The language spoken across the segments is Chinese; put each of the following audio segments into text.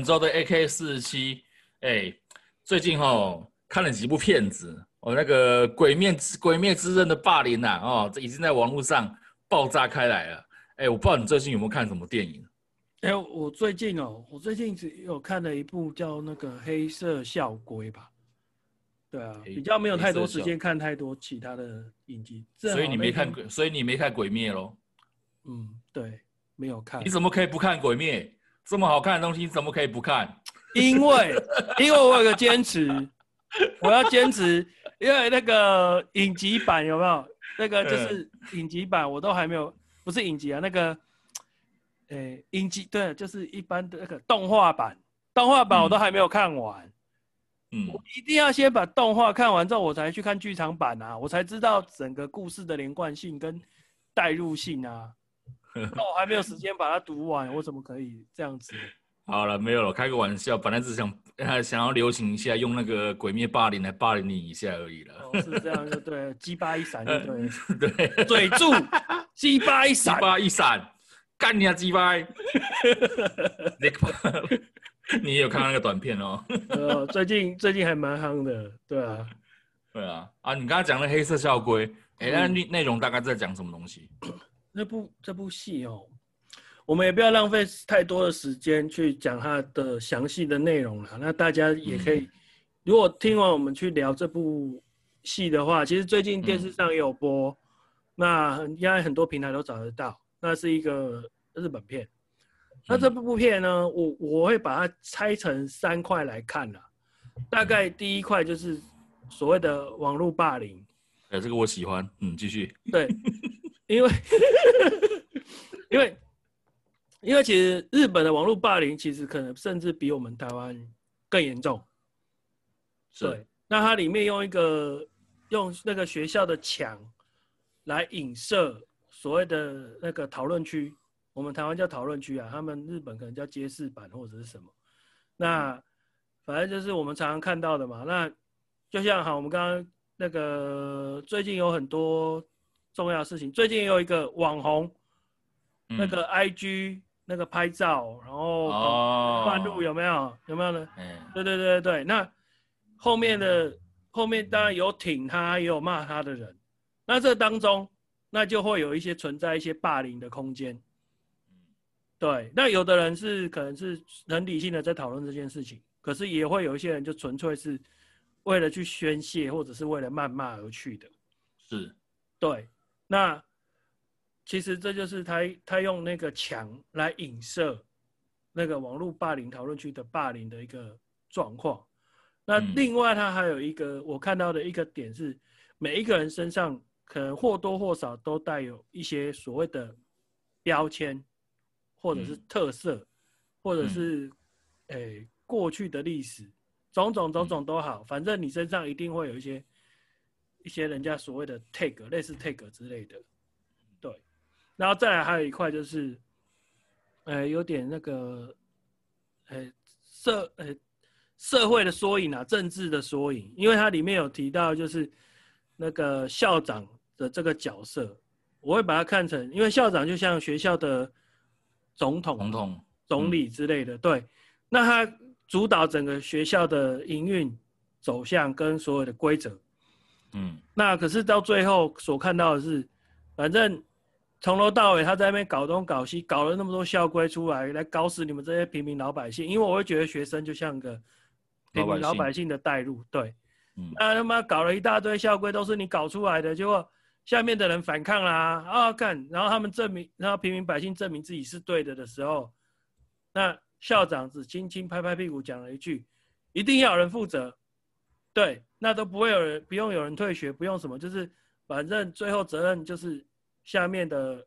本周的 AK 四十七，哎，最近哦看了几部片子，哦那个鬼灭之鬼灭之刃的霸凌呐、啊，哦这已经在网络上爆炸开来了。哎，我不知道你最近有没有看什么电影？哎，我最近哦，我最近只有看了一部叫那个《黑色校规》吧。对啊，比较没有太多时间看太多其他的影集，所以你没看鬼，所以你没看鬼灭喽？嗯，对，没有看。你怎么可以不看鬼灭？这么好看的东西，你怎么可以不看？因为，因为我有个坚持，我要坚持，因为那个影集版有没有？那个就是影集版，我都还没有，不是影集啊，那个。诶、欸，影集对，就是一般的那个动画版，动画版我都还没有看完。嗯，我一定要先把动画看完之后，我才去看剧场版啊，我才知道整个故事的连贯性跟代入性啊。那 我还没有时间把它读完，我怎么可以这样子？好了，没有了，开个玩笑，本来只想想要流行一下，用那个鬼灭霸凌来霸凌你一下而已了。哦，是这样就对，鸡巴一闪就对，对，嘴住，鸡巴一闪，鸡巴一闪。干你啊鸡巴！你也有看到那个短片哦？呃，最近最近还蛮夯的，对啊，对啊，啊，你刚刚讲的黑色校规，哎、欸，那内内容大概在讲什么东西？那部这部戏哦，我们也不要浪费太多的时间去讲它的详细的内容了。那大家也可以，嗯、如果听完我们去聊这部戏的话，其实最近电视上也有播，嗯、那应该很多平台都找得到。那是一个日本片，那这部片呢，我我会把它拆成三块来看了。大概第一块就是所谓的网络霸凌，哎，这个我喜欢，嗯，继续。对，因为 因为因为其实日本的网络霸凌其实可能甚至比我们台湾更严重。对，那它里面用一个用那个学校的墙来影射。所谓的那个讨论区，我们台湾叫讨论区啊，他们日本可能叫街市版或者是什么。那反正就是我们常常看到的嘛。那就像好，我们刚刚那个最近有很多重要的事情，最近也有一个网红，那个 IG 那个拍照，然后乱入有没有？有没有呢？对对对对，那后面的后面当然有挺他，也有骂他的人。那这当中。那就会有一些存在一些霸凌的空间，对。那有的人是可能是很理性的在讨论这件事情，可是也会有一些人就纯粹是为了去宣泄或者是为了谩骂而去的，是，对。那其实这就是他他用那个墙来影射那个网络霸凌讨论区的霸凌的一个状况。那另外他还有一个我看到的一个点是，每一个人身上。可能或多或少都带有一些所谓的标签，或者是特色，嗯、或者是诶、过去的历史，种种种种都好，反正你身上一定会有一些一些人家所谓的 tag，类似 tag 之类的，对。然后再来还有一块就是，呃、欸，有点那个，呃、欸，社呃、欸、社会的缩影啊，政治的缩影，因为它里面有提到就是那个校长。的这个角色，我会把它看成，因为校长就像学校的总统、总统、总理之类的，嗯、对。那他主导整个学校的营运走向跟所有的规则，嗯。那可是到最后所看到的是，反正从头到尾他在那边搞东搞西，搞了那么多校规出来，来搞死你们这些平民老百姓。因为我会觉得学生就像个平民老百姓的代入，对。嗯。那他妈搞了一大堆校规，都是你搞出来的，结果。下面的人反抗啦，啊，干，然后他们证明，然后平民百姓证明自己是对的的时候，那校长只轻轻拍拍屁股讲了一句：“一定要有人负责。”对，那都不会有人，不用有人退学，不用什么，就是反正最后责任就是下面的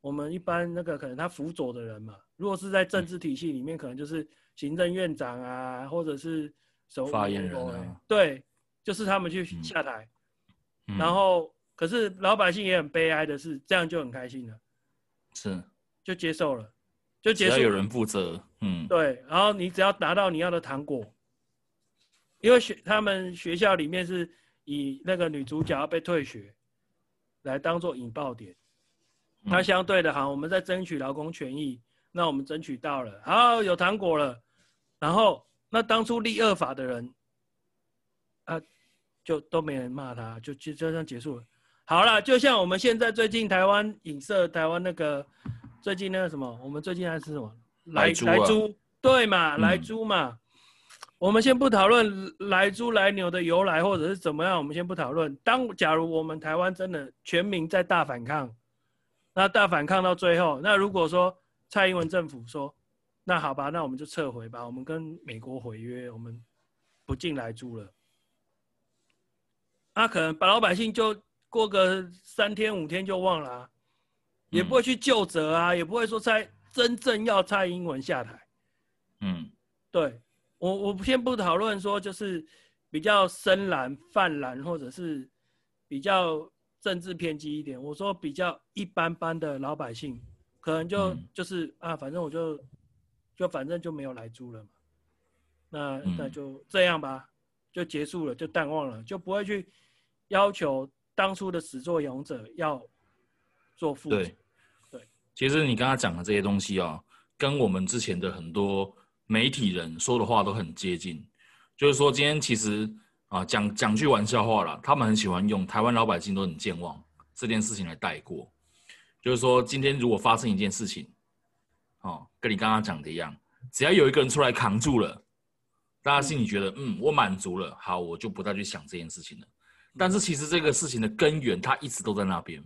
我们一般那个可能他辅佐的人嘛。如果是在政治体系里面，可能就是行政院长啊，或者是什么发言人啊，对，就是他们去下台，嗯、然后。可是老百姓也很悲哀的是，这样就很开心了，是，就接受了，就接受。只要有人负责，嗯，对。然后你只要拿到你要的糖果，因为学他们学校里面是以那个女主角要被退学来当做引爆点。那、嗯、相对的，好，我们在争取劳工权益，那我们争取到了，好，有糖果了。然后那当初立二法的人，啊，就都没人骂他，就就就这样结束了。好了，就像我们现在最近台湾影射台湾那个最近那个什么，我们最近还是什么莱猪、啊、对嘛，莱猪嘛。嗯我们先不讨论来猪来牛的由来或者是怎么样，我们先不讨论。当假如我们台湾真的全民在大反抗，那大反抗到最后，那如果说蔡英文政府说，那好吧，那我们就撤回吧，我们跟美国毁约，我们不进来猪了。那可能把老百姓就过个三天五天就忘了，啊，也不会去就责啊，也不会说蔡真正要蔡英文下台。嗯，对。我我先不讨论说就是比较深蓝、泛蓝，或者是比较政治偏激一点。我说比较一般般的老百姓，可能就、嗯、就是啊，反正我就就反正就没有来租了嘛。那、嗯、那就这样吧，就结束了，就淡忘了，就不会去要求当初的始作俑者要做负责。对，对。其实你刚刚讲的这些东西哦，跟我们之前的很多。媒体人说的话都很接近，就是说今天其实啊讲讲句玩笑话啦，他们很喜欢用台湾老百姓都很健忘这件事情来带过，就是说今天如果发生一件事情，哦，跟你刚刚讲的一样，只要有一个人出来扛住了，大家心里觉得嗯我满足了，好，我就不再去想这件事情了。但是其实这个事情的根源它一直都在那边，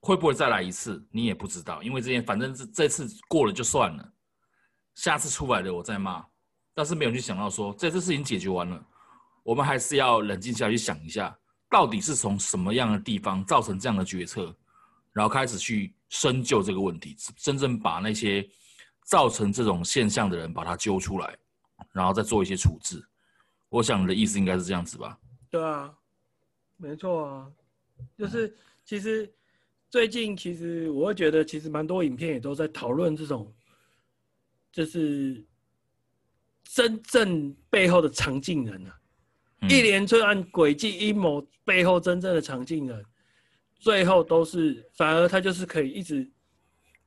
会不会再来一次你也不知道，因为这件反正这这次过了就算了。下次出来的我再骂，但是没有去想到说这次事情解决完了，我们还是要冷静下去想一下，到底是从什么样的地方造成这样的决策，然后开始去深究这个问题，真正把那些造成这种现象的人把他揪出来，然后再做一些处置。我想你的意思应该是这样子吧？对啊，没错啊，就是其实最近其实我会觉得其实蛮多影片也都在讨论这种。就是真正背后的藏镜人啊，嗯、一连串诡计阴谋背后真正的藏镜人，最后都是反而他就是可以一直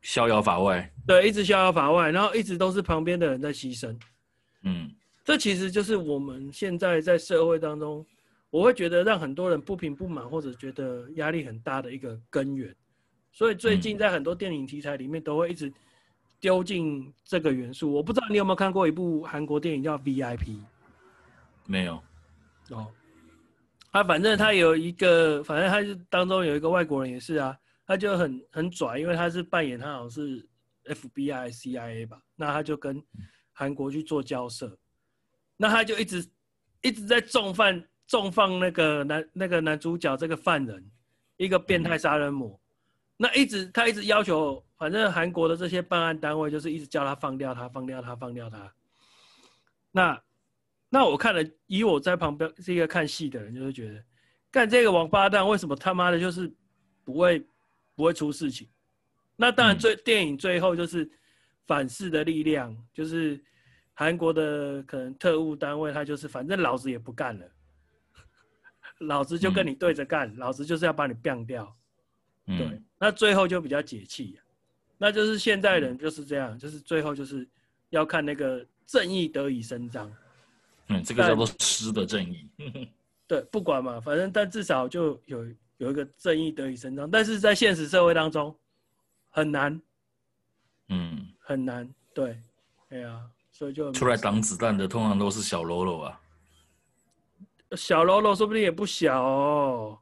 逍遥法外，对，一直逍遥法外，然后一直都是旁边的人在牺牲。嗯，这其实就是我们现在在社会当中，我会觉得让很多人不平不满或者觉得压力很大的一个根源。所以最近在很多电影题材里面都会一直。丢进这个元素，我不知道你有没有看过一部韩国电影叫《VIP》？没有。哦，他反正他有一个，反正他是当中有一个外国人也是啊，他就很很拽，因为他是扮演他好像是 FBI、CIA 吧，那他就跟韩国去做交涉，那他就一直一直在重犯重放那个男那个男主角这个犯人，一个变态杀人魔。嗯那一直他一直要求，反正韩国的这些办案单位就是一直叫他放掉他，放掉他，放掉他。那那我看了，以我在旁边是一个看戏的人，就会觉得，干这个王八蛋为什么他妈的就是不会不会出事情？那当然最，最电影最后就是反噬的力量，就是韩国的可能特务单位，他就是反正老子也不干了，老子就跟你对着干，老子就是要把你毙掉。对，嗯、那最后就比较解气、啊，那就是现代人就是这样，嗯、就是最后就是要看那个正义得以伸张。嗯，这个叫做诗的正义。对，不管嘛，反正但至少就有有一个正义得以伸张，但是在现实社会当中很难。嗯，很难。对，哎呀、啊，所以就出来挡子弹的通常都是小喽啰啊。小喽啰说不定也不小哦。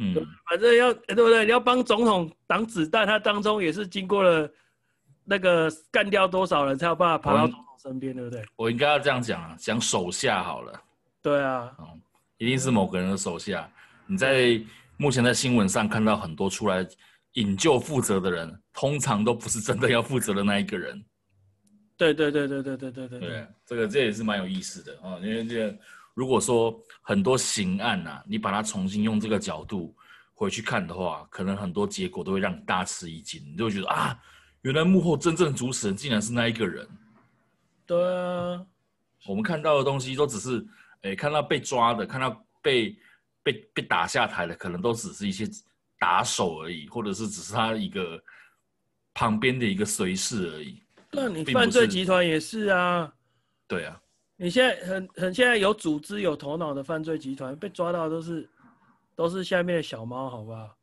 嗯，反正要对不对？你要帮总统挡子弹，他当中也是经过了那个干掉多少人才有办法爬到总统身边，对不对？我应该要这样讲啊，讲手下好了。对啊，嗯，一定是某个人的手下。你在目前在新闻上看到很多出来引咎负责的人，通常都不是真的要负责的那一个人。对对对对对对对对。对，这个这也是蛮有意思的啊，因为这个。如果说很多刑案呐、啊，你把它重新用这个角度回去看的话，可能很多结果都会让你大吃一惊，你就会觉得啊，原来幕后真正主使人竟然是那一个人。对啊，我们看到的东西都只是，哎，看到被抓的，看到被被被打下台的，可能都只是一些打手而已，或者是只是他一个旁边的一个随侍而已。那你犯罪集团也是啊。对啊。你现在很很现在有组织有头脑的犯罪集团被抓到都是都是下面的小猫，好不好？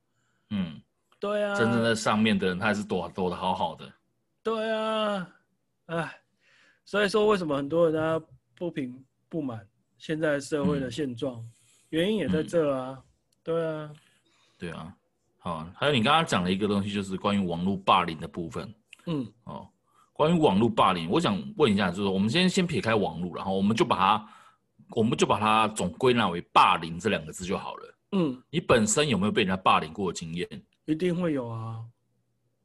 嗯，对啊。真正在上面的人，他还是躲躲得好好的。对啊，哎，所以说为什么很多人他不平不满现在社会的现状，嗯、原因也在这啊。嗯、对啊，对啊。好，还有你刚刚讲的一个东西，就是关于网络霸凌的部分。嗯，哦，关于网络霸凌，我想问一下，就是我们先先撇开网络，然后我们就把它，我们就把它总归纳为霸凌这两个字就好了。嗯，你本身有没有被人家霸凌过的经验？一定会有啊。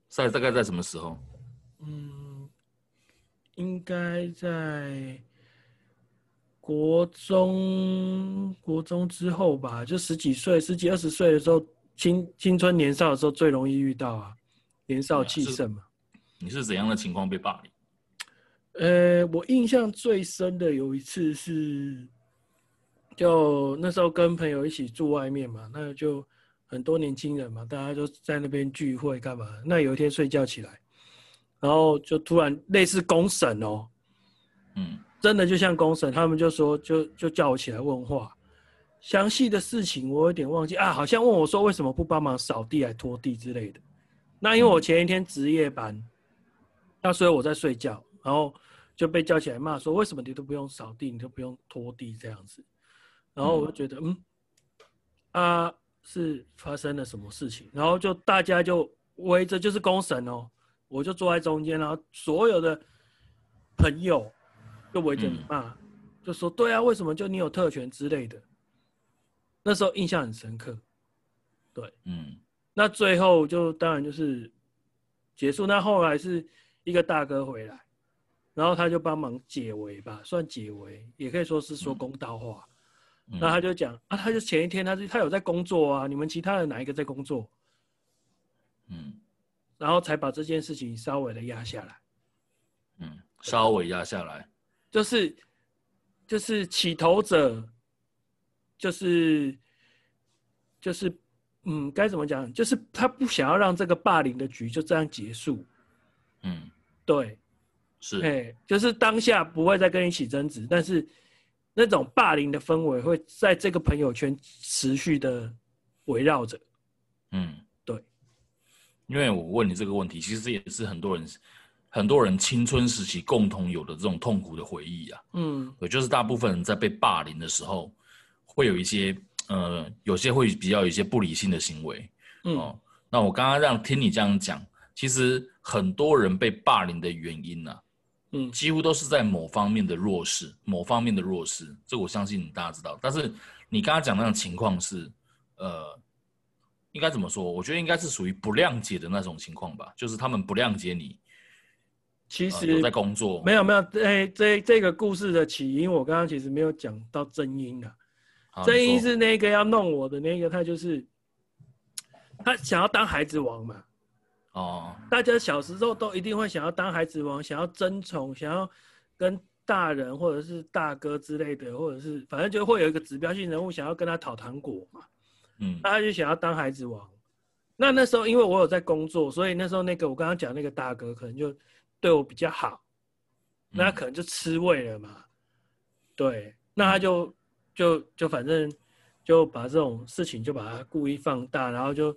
在大概在什么时候？嗯，应该在国中国中之后吧，就十几岁、十几二十岁的时候，青青春年少的时候最容易遇到啊，年少气盛嘛。你是怎样的情况被霸凌？呃，我印象最深的有一次是，就那时候跟朋友一起住外面嘛，那就很多年轻人嘛，大家就在那边聚会干嘛？那有一天睡觉起来。然后就突然类似公审哦，嗯，真的就像公审，他们就说就就叫我起来问话，详细的事情我有点忘记啊，好像问我说为什么不帮忙扫地来拖地之类的。那因为我前一天值夜班，那所以我在睡觉，然后就被叫起来骂说为什么你都不用扫地，你都不用拖地这样子。然后我就觉得嗯，啊是发生了什么事情，然后就大家就围着就是公审哦。我就坐在中间，然后所有的朋友就围着你骂，嗯、就说：“对啊，为什么就你有特权之类的？”那时候印象很深刻。对，嗯，那最后就当然就是结束。那后来是一个大哥回来，然后他就帮忙解围吧，算解围，也可以说是说公道话。嗯、那他就讲啊，他就前一天他是他有在工作啊，你们其他的哪一个在工作？嗯。然后才把这件事情稍微的压下来，嗯，稍微压下来，就是就是起头者，就是就是嗯，该怎么讲？就是他不想要让这个霸凌的局就这样结束，嗯，对，是，哎，就是当下不会再跟你起争执，但是那种霸凌的氛围会在这个朋友圈持续的围绕着，嗯。对因为我问你这个问题，其实也是很多人很多人青春时期共同有的这种痛苦的回忆啊。嗯，也就是大部分人在被霸凌的时候，会有一些呃，有些会比较有一些不理性的行为。嗯，哦，那我刚刚让听你这样讲，其实很多人被霸凌的原因呢，啊，嗯，几乎都是在某方面的弱势，某方面的弱势，这个我相信大家知道。但是你刚刚讲那种情况是，呃。应该怎么说？我觉得应该是属于不谅解的那种情况吧，就是他们不谅解你。其实、呃、在工作，没有没有，哎，这这个故事的起因，我刚刚其实没有讲到真因啊。真因是那个要弄我的那个，他就是他想要当孩子王嘛。哦。大家小时候都一定会想要当孩子王，想要争宠，想要跟大人或者是大哥之类的，或者是反正就会有一个指标性人物想要跟他讨糖果嘛。嗯，那他就想要当孩子王，那那时候因为我有在工作，所以那时候那个我刚刚讲那个大哥可能就对我比较好，那他可能就吃味了嘛，对，那他就就就反正就把这种事情就把它故意放大，然后就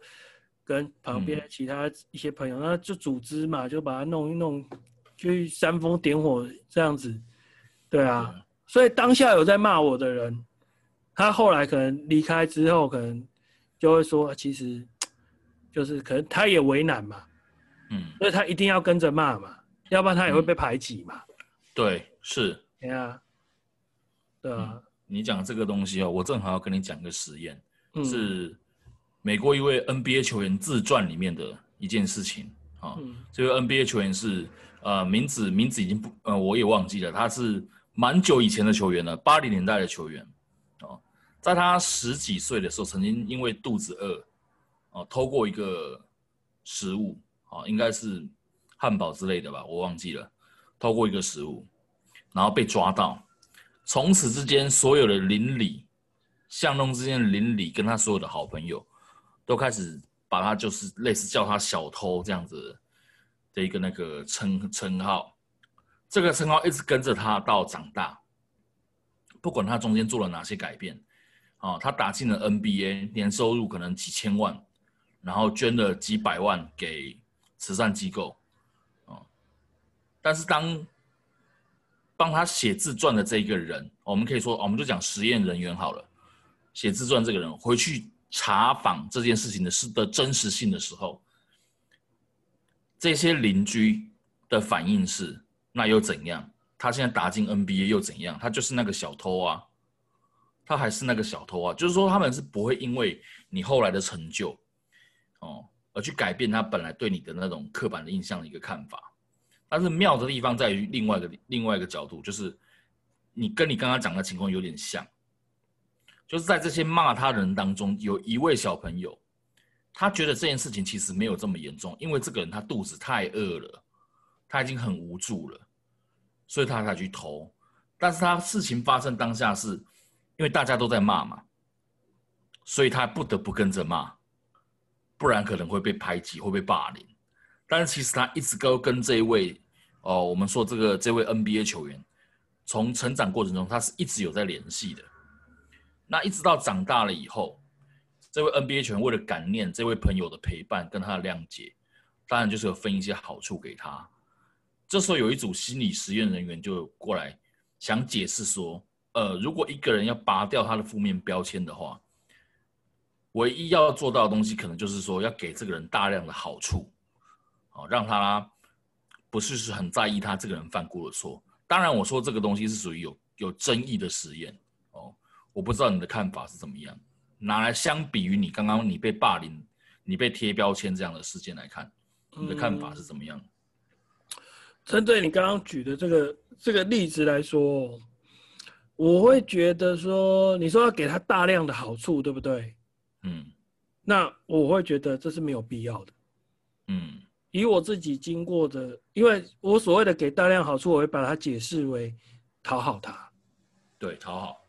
跟旁边其他一些朋友，那就组织嘛，就把它弄一弄，去煽风点火这样子，对啊，所以当下有在骂我的人，他后来可能离开之后，可能。就会说，其实就是可能他也为难嘛，嗯，所以他一定要跟着骂嘛，要不然他也会被排挤嘛。对，是，对啊，对啊。嗯，你讲这个东西哦，我正好要跟你讲个实验，嗯，是美国一位 NBA 球员自传里面的一件事情啊。嗯，这位 NBA 球员是呃名字名字已经不呃我也忘记了，他是蛮久以前的球员了，八零年代的球员。在他十几岁的时候，曾经因为肚子饿，哦，偷过一个食物，啊，应该是汉堡之类的吧，我忘记了，偷过一个食物，然后被抓到，从此之间，所有的邻里，巷弄之间的邻里，跟他所有的好朋友，都开始把他就是类似叫他小偷这样子的一个那个称称号，这个称号一直跟着他到长大，不管他中间做了哪些改变，啊，他打进了 NBA，年收入可能几千万，然后捐了几百万给慈善机构，啊，但是当帮他写自传的这一个人，我们可以说，我们就讲实验人员好了，写自传这个人回去查访这件事情的事的真实性的时候。这些邻居的反应是，那又怎样？他现在打进 NBA 又怎样？他就是那个小偷啊，他还是那个小偷啊。就是说，他们是不会因为你后来的成就，哦，而去改变他本来对你的那种刻板的印象的一个看法。但是妙的地方在于另外一个另外一个角度，就是你跟你刚刚讲的情况有点像，就是在这些骂他人当中，有一位小朋友。他觉得这件事情其实没有这么严重，因为这个人他肚子太饿了，他已经很无助了，所以他才去偷。但是他事情发生当下是，因为大家都在骂嘛，所以他不得不跟着骂，不然可能会被排挤，会被霸凌。但是其实他一直都跟这一位，哦，我们说这个这位 NBA 球员，从成长过程中他是一直有在联系的。那一直到长大了以后。这位 NBA 球员为了感念这位朋友的陪伴跟他的谅解，当然就是有分一些好处给他。这时候有一组心理实验人员就过来想解释说，呃，如果一个人要拔掉他的负面标签的话，唯一要做到的东西可能就是说要给这个人大量的好处，哦，让他不是是很在意他这个人犯过的错。当然，我说这个东西是属于有有争议的实验，我不知道你的看法是怎么样。拿来相比于你刚刚你被霸凌、你被贴标签这样的事件来看，你的看法是怎么样？针对你刚刚举的这个这个例子来说，我会觉得说，你说要给他大量的好处，对不对？嗯，那我会觉得这是没有必要的。嗯，以我自己经过的，因为我所谓的给大量好处，我会把它解释为讨好他。对，讨好。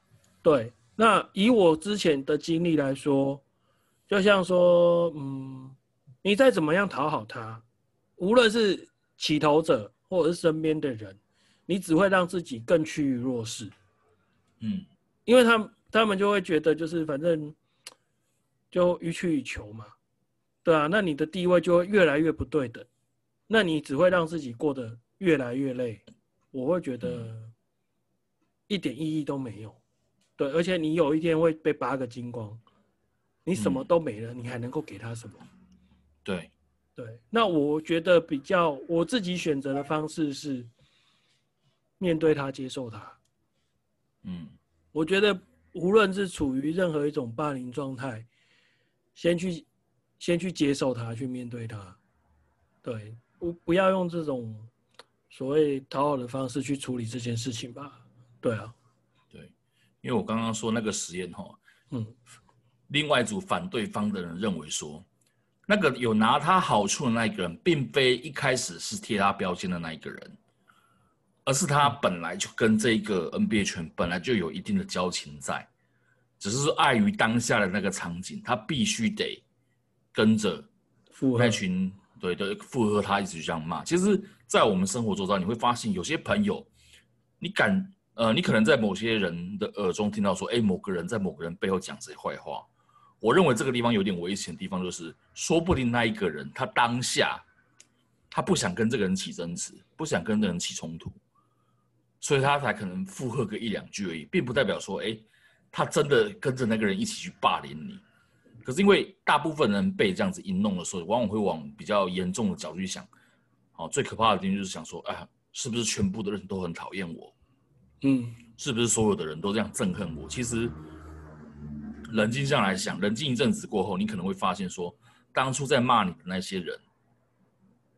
对。那以我之前的经历来说，就像说，嗯，你再怎么样讨好他，无论是起头者或者是身边的人，你只会让自己更趋于弱势。嗯，因为他们他们就会觉得，就是反正就予取予求嘛，对啊，那你的地位就会越来越不对等，那你只会让自己过得越来越累。我会觉得一点意义都没有。对，而且你有一天会被扒个精光，你什么都没了，嗯、你还能够给他什么？对，对。那我觉得比较我自己选择的方式是面对他，接受他。嗯，我觉得无论是处于任何一种霸凌状态，先去先去接受他，去面对他。对，不不要用这种所谓讨好的方式去处理这件事情吧。对啊。因为我刚刚说那个实验哈，嗯，另外一组反对方的人认为说，那个有拿他好处的那一个人，并非一开始是贴他标签的那一个人，而是他本来就跟这个 NBA 圈本来就有一定的交情在，只是说碍于当下的那个场景，他必须得跟着那群对对附和他一直这样骂。其实，在我们生活周遭，你会发现有些朋友，你敢。呃，你可能在某些人的耳中听到说，哎，某个人在某个人背后讲这些坏话。我认为这个地方有点危险的地方，就是说不定那一个人他当下他不想跟这个人起争执，不想跟这个人起冲突，所以他才可能附和个一两句而已，并不代表说，哎，他真的跟着那个人一起去霸凌你。可是因为大部分人被这样子一弄的时候，往往会往比较严重的角度去想，好，最可怕的地方就是想说，哎，是不是全部的人都很讨厌我？嗯，是不是所有的人都这样憎恨我？其实冷静下来想，冷静一阵子过后，你可能会发现说，当初在骂你的那些人，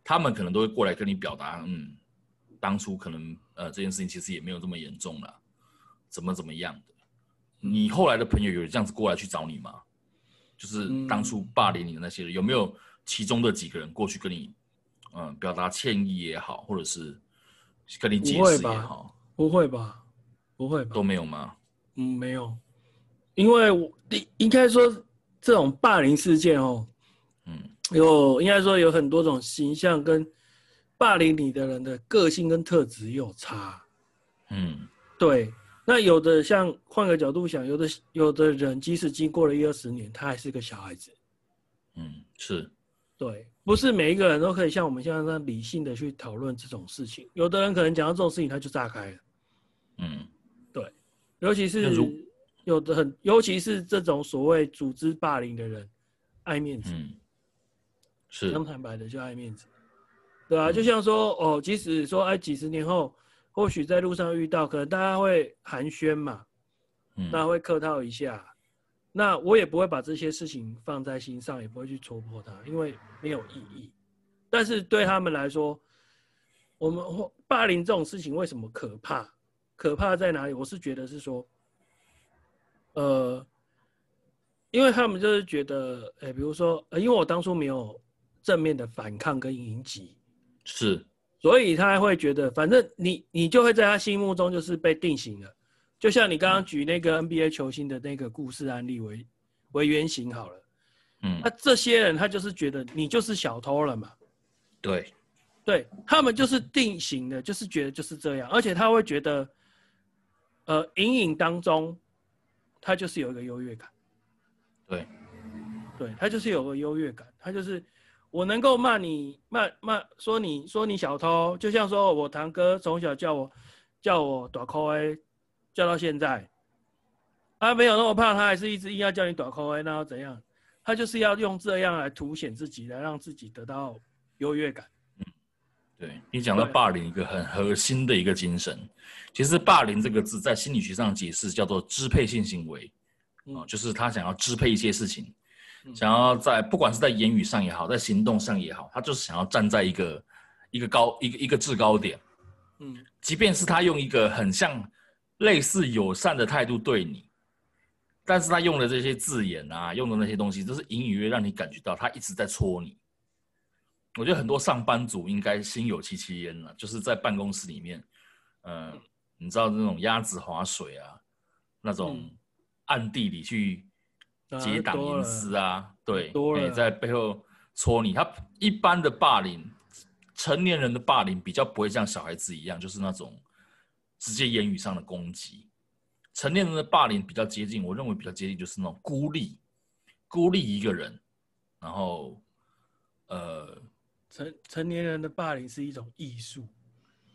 他们可能都会过来跟你表达，嗯，当初可能呃这件事情其实也没有这么严重了，怎么怎么样的。你后来的朋友有这样子过来去找你吗？就是当初霸凌你的那些人，有没有其中的几个人过去跟你嗯表达歉意也好，或者是跟你解释也好？不会吧，不会吧，都没有吗？嗯，没有，因为我应应该说这种霸凌事件哦，嗯，有应该说有很多种形象跟霸凌你的人的个性跟特质有差。嗯，对。那有的像换个角度想，有的有的人即使经过了一二十年，他还是个小孩子。嗯，是。对，不是每一个人都可以像我们现在这样理性的去讨论这种事情。有的人可能讲到这种事情，他就炸开了。嗯，对，尤其是有的很，尤其是这种所谓组织霸凌的人，爱面子。嗯，是。讲坦白的就爱面子，对啊，就像说哦，即使说哎，几十年后，或许在路上遇到，可能大家会寒暄嘛，嗯，大家会客套一下。那我也不会把这些事情放在心上，也不会去戳破它，因为没有意义。但是对他们来说，我们霸凌这种事情为什么可怕？可怕在哪里？我是觉得是说，呃，因为他们就是觉得，哎，比如说，呃，因为我当初没有正面的反抗跟迎击，是，所以他会觉得，反正你你就会在他心目中就是被定型了。就像你刚刚举那个 NBA 球星的那个故事案例为为原型好了，嗯，那这些人他就是觉得你就是小偷了嘛，对，对他们就是定型的，就是觉得就是这样，而且他会觉得，呃，隐隐当中，他就是有一个优越感，对，对他就是有个优越感，他就是我能够骂你骂骂说你说你小偷，就像说我堂哥从小叫我叫我大箍的。叫到现在，他没有那么胖，他还是一直硬要叫你短扣 A，那要怎样？他就是要用这样来凸显自己，来让自己得到优越感。嗯，对你讲到霸凌一个很核心的一个精神，其实霸凌这个字在心理学上解释叫做支配性行为，啊、嗯，就是他想要支配一些事情，嗯、想要在不管是在言语上也好，在行动上也好，他就是想要站在一个一个高一个一个制高点，嗯，即便是他用一个很像。类似友善的态度对你，但是他用的这些字眼啊，用的那些东西，都是隐隐约约让你感觉到他一直在戳你。我觉得很多上班族应该心有戚戚焉了，就是在办公室里面，呃，你知道那种鸭子划水啊，那种暗地里去结党营私啊，对，欸，在背后戳你。他一般的霸凌，成年人的霸凌比较不会像小孩子一样，就是那种。直接言语上的攻击，成年人的霸凌比较接近，我认为比较接近就是那种孤立，孤立一个人，然后，呃，成成年人的霸凌是一种艺术，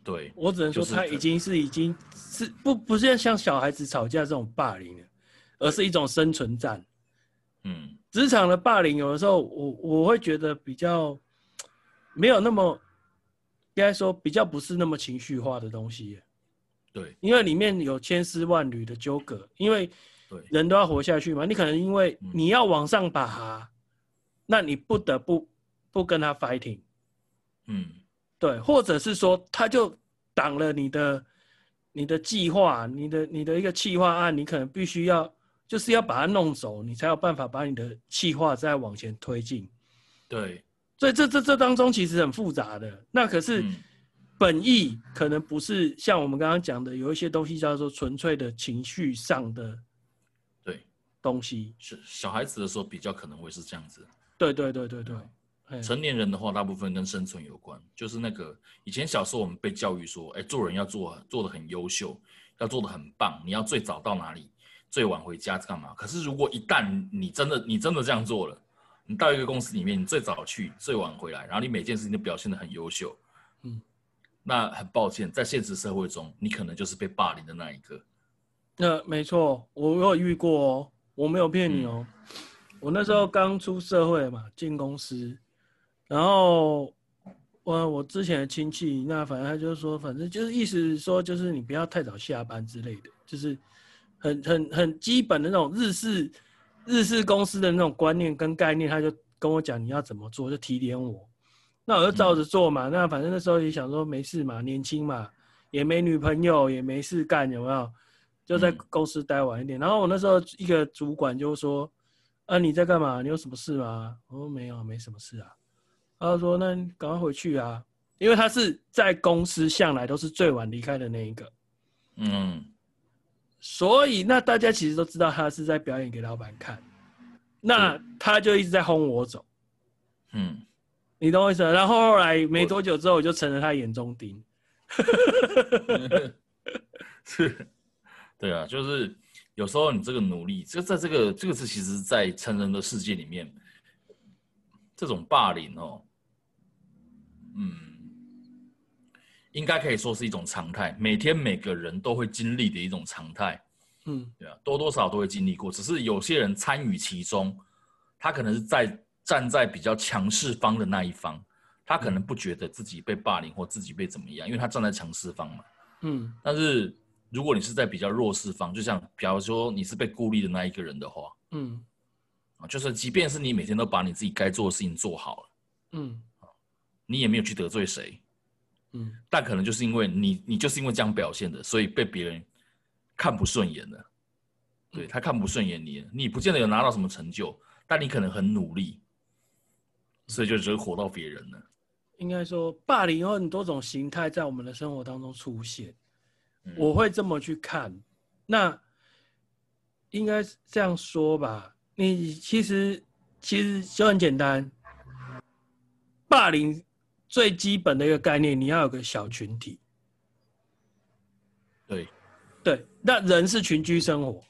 对，我只能说他已经是已经是不不是像小孩子吵架这种霸凌了，而是一种生存战。嗯，职场的霸凌有的时候我我会觉得比较没有那么，应该说比较不是那么情绪化的东西。对，因为里面有千丝万缕的纠葛，因为人都要活下去嘛。你可能因为你要往上爬，嗯、那你不得不不跟他 fighting。嗯，对，或者是说他就挡了你的你的计划，你的你的一个企划案，你可能必须要就是要把它弄走，你才有办法把你的企划再往前推进。对，所以这这这当中其实很复杂的。那可是。嗯本意可能不是像我们刚刚讲的，有一些东西叫做纯粹的情绪上的对东西。是小孩子的时候比较可能会是这样子。对对对对对。成年人的话，大部分跟生存有关。就是那个以前小时候我们被教育说，哎，做人要做做的很优秀，要做的很棒，你要最早到哪里，最晚回家干嘛？可是如果一旦你真的你真的这样做了，你到一个公司里面，你最早去，最晚回来，然后你每件事情都表现的很优秀，嗯。那很抱歉，在现实社会中，你可能就是被霸凌的那一个。那没错，我有遇过哦，我没有骗你哦。嗯、我那时候刚出社会嘛，进公司，然后我我之前的亲戚，那反正他就是说，反正就是意思说，就是你不要太早下班之类的，就是很很很基本的那种日式日式公司的那种观念跟概念，他就跟我讲你要怎么做，就提点我。那我就照着做嘛，嗯、那反正那时候也想说没事嘛，年轻嘛，也没女朋友，也没事干，有没有？就在公司待晚一点。嗯、然后我那时候一个主管就说：“啊，你在干嘛？你有什么事吗？”我说：“没有，没什么事啊。”他说：“那你赶快回去啊，因为他是在公司向来都是最晚离开的那一个。”嗯，所以那大家其实都知道他是在表演给老板看，那他就一直在轰我走。嗯。你懂我意思？然后后来没多久之后，我就成了他眼中钉。是，对啊，就是有时候你这个努力，这在这个这个是其实，在成人的世界里面，这种霸凌哦，嗯，应该可以说是一种常态，每天每个人都会经历的一种常态。嗯，对啊，多多少少都会经历过，只是有些人参与其中，他可能是在站在比较强势方的那一方，他可能不觉得自己被霸凌或自己被怎么样，因为他站在强势方嘛。嗯，但是。如果你是在比较弱势方，就像比方说你是被孤立的那一个人的话，嗯，啊，就是即便是你每天都把你自己该做的事情做好了，嗯，你也没有去得罪谁，嗯，但可能就是因为你，你就是因为这样表现的，所以被别人看不顺眼了，对，他看不顺眼你，你不见得有拿到什么成就，但你可能很努力，所以就惹火到别人了。应该说，霸凌有很多种形态在我们的生活当中出现。我会这么去看，那应该这样说吧。你其实其实就很简单，霸凌最基本的一个概念，你要有个小群体。对，对，那人是群居生活，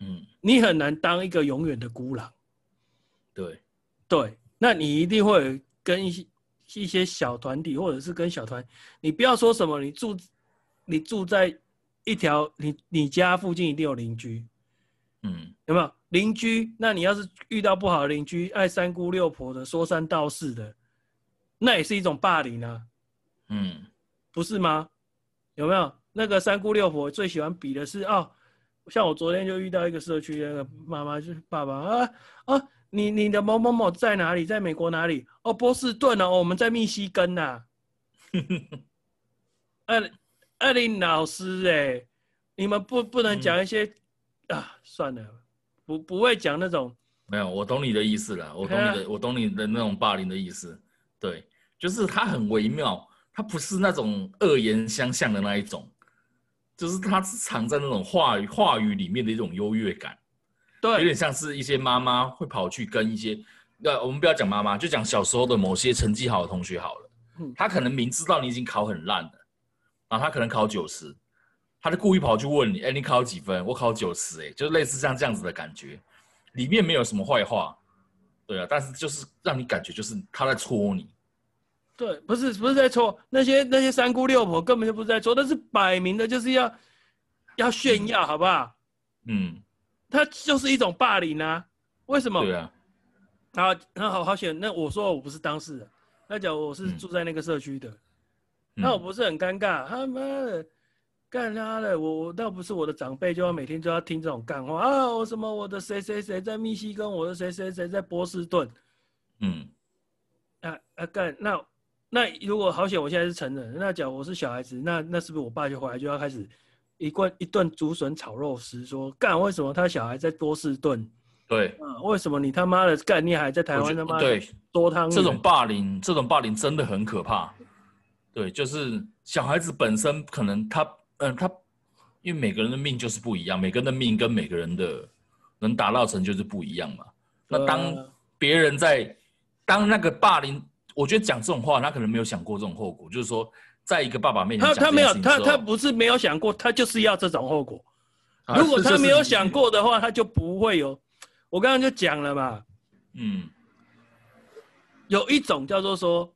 嗯，你很难当一个永远的孤狼。对，对，那你一定会跟一些一些小团体，或者是跟小团，你不要说什么，你住。你住在一条你你家附近一定有邻居，嗯，有没有邻居？那你要是遇到不好的邻居，爱三姑六婆的，说三道四的，那也是一种霸凌啊，嗯，不是吗？有没有那个三姑六婆最喜欢比的是哦，像我昨天就遇到一个社区那个妈妈就是爸爸啊啊，你你的某某某在哪里？在美国哪里？哦，波士顿哦，我们在密西根呐、啊，啊艾琳老师，哎，你们不不能讲一些、嗯、啊？算了，不不会讲那种。没有，我懂你的意思了。我懂你的，啊、我懂你的那种霸凌的意思。对，就是他很微妙，他不是那种恶言相向的那一种，就是他是藏在那种话语话语里面的一种优越感。对，有点像是一些妈妈会跑去跟一些，呃，我们不要讲妈妈，就讲小时候的某些成绩好的同学好了。嗯，他可能明知道你已经考很烂了。啊，他可能考九十，他就故意跑去问你，哎，你考几分？我考九十，哎，就类似像这样子的感觉，里面没有什么坏话，对啊，但是就是让你感觉就是他在戳你，对，不是不是在戳那些那些三姑六婆根本就不是在戳，那是摆明的就是要要炫耀，好不好？嗯，他就是一种霸凌啊，为什么？对啊，好，那好好险，那我说我不是当事人，那假如我是住在那个社区的。嗯那我不是很尴尬？他妈的，干他的！我我倒不是我的长辈，就要每天就要听这种干话啊！我什么我的谁谁谁在密西根，我的谁谁谁在波士顿，嗯，啊啊干！那那如果好险，我现在是成人，那假如我是小孩子，那那是不是我爸就回来就要开始一贯一顿竹笋炒肉丝，说干为什么他小孩在波士顿？对，啊，为什么你他妈的干你还在台湾他妈对多汤？这种霸凌，这种霸凌真的很可怕。对，就是小孩子本身可能他，嗯，他，因为每个人的命就是不一样，每个人的命跟每个人的能达到成就是不一样嘛。那当别人在当那个霸凌，我觉得讲这种话，他可能没有想过这种后果，就是说，在一个爸爸面前，他他没有，他他不是没有想过，他就是要这种后果。如果他没有想过的话，他就不会有。我刚刚就讲了嘛，嗯，有一种叫做说。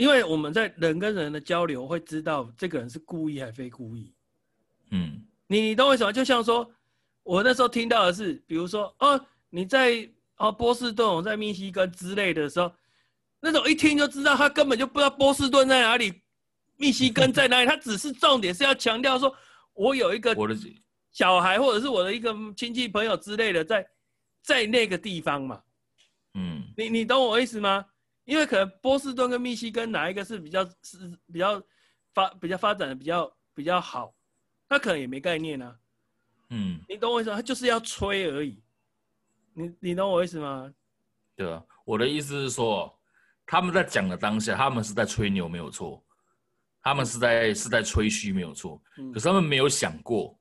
因为我们在人跟人的交流，会知道这个人是故意还非故意。嗯，你懂为什么？就像说，我那时候听到的是，比如说，哦，你在哦波士顿，我在密西根之类的时候，那种一听就知道他根本就不知道波士顿在哪里，密西根在哪里。他只是重点是要强调说，我有一个我的小孩，或者是我的一个亲戚朋友之类的，在在那个地方嘛。嗯，你你懂我意思吗？因为可能波士顿跟密西根哪一个是比较是比较发比较发展的比较比较好，他可能也没概念呢、啊。嗯，你懂我意思吗？他就是要吹而已。你你懂我意思吗？对啊，我的意思是说，他们在讲的当下，他们是在吹牛没有错，他们是在是在吹嘘没有错。可是他们没有想过，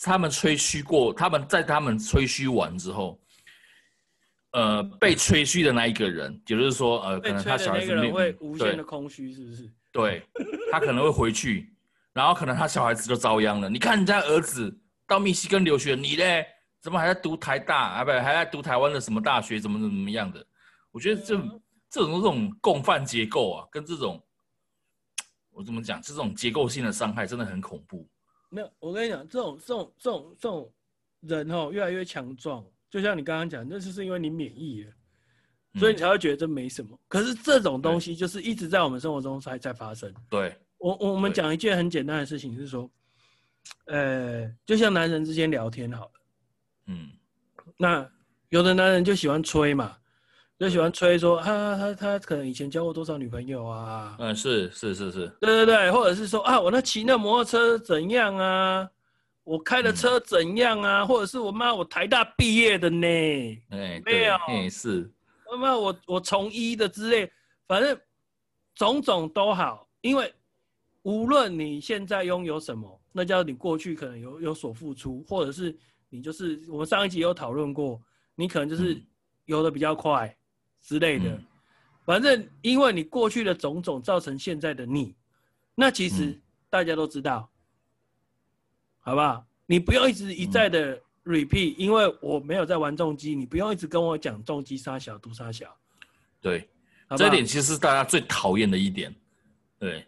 他们吹嘘过，他们在他们吹嘘完之后。呃被吹嘘的那一个人，也就是说呃，可能他小孩子人会无限的空虚，是不是？对，他可能会回去，然后可能他小孩子就遭殃了。你看人家儿子到密西根留学，你嘞怎么还在读台大啊？不，还在读台湾的什么大学？怎么怎么怎么样的？我觉得这、嗯、这种这种共犯结构啊，跟这种我怎么讲？这种结构性的伤害真的很恐怖。没有，我跟你讲，这种这种这种这种人哦，越来越强壮。就像你刚刚讲，那就是因为你免疫了，所以你才会觉得这没什么。嗯、可是这种东西就是一直在我们生活中才在发生。对，我我们讲一件很简单的事情是说，呃，就像男人之间聊天好了，嗯，那有的男人就喜欢吹嘛。就喜欢吹说，他他他可能以前交过多少女朋友啊？嗯，是是是是，对对对，或者是说啊，我那骑那摩托车怎样啊？我开的车怎样啊？嗯、或者是我妈我台大毕业的呢？哎，没有，哎是，妈妈我我从医的之类，反正种种都好，因为无论你现在拥有什么，那叫你过去可能有有所付出，或者是你就是我们上一集有讨论过，你可能就是游的比较快。嗯之类的，反正因为你过去的种种造成现在的你，那其实大家都知道，好不好？你不要一直一再的 repeat，因为我没有在玩重击，你不要一直跟我讲重击杀小、毒杀小。对，这点其实是大家最讨厌的一点。对，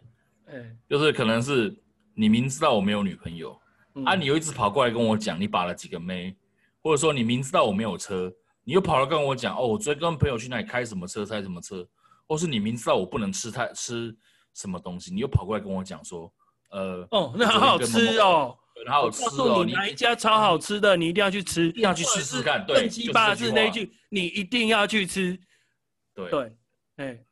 就是可能是你明知道我没有女朋友，啊，你又一直跑过来跟我讲你把了几个妹，或者说你明知道我没有车。你又跑来跟我讲哦，我昨天跟朋友去那里开什么车，开什么车，或是你明知道我不能吃太吃什么东西，你又跑过来跟我讲说，呃，哦，那好好吃哦，很好吃哦，你哪一家超好吃的，你一定要去吃，一定要去试试看，对，鸡巴是那句，你一定要去吃，对对，哎，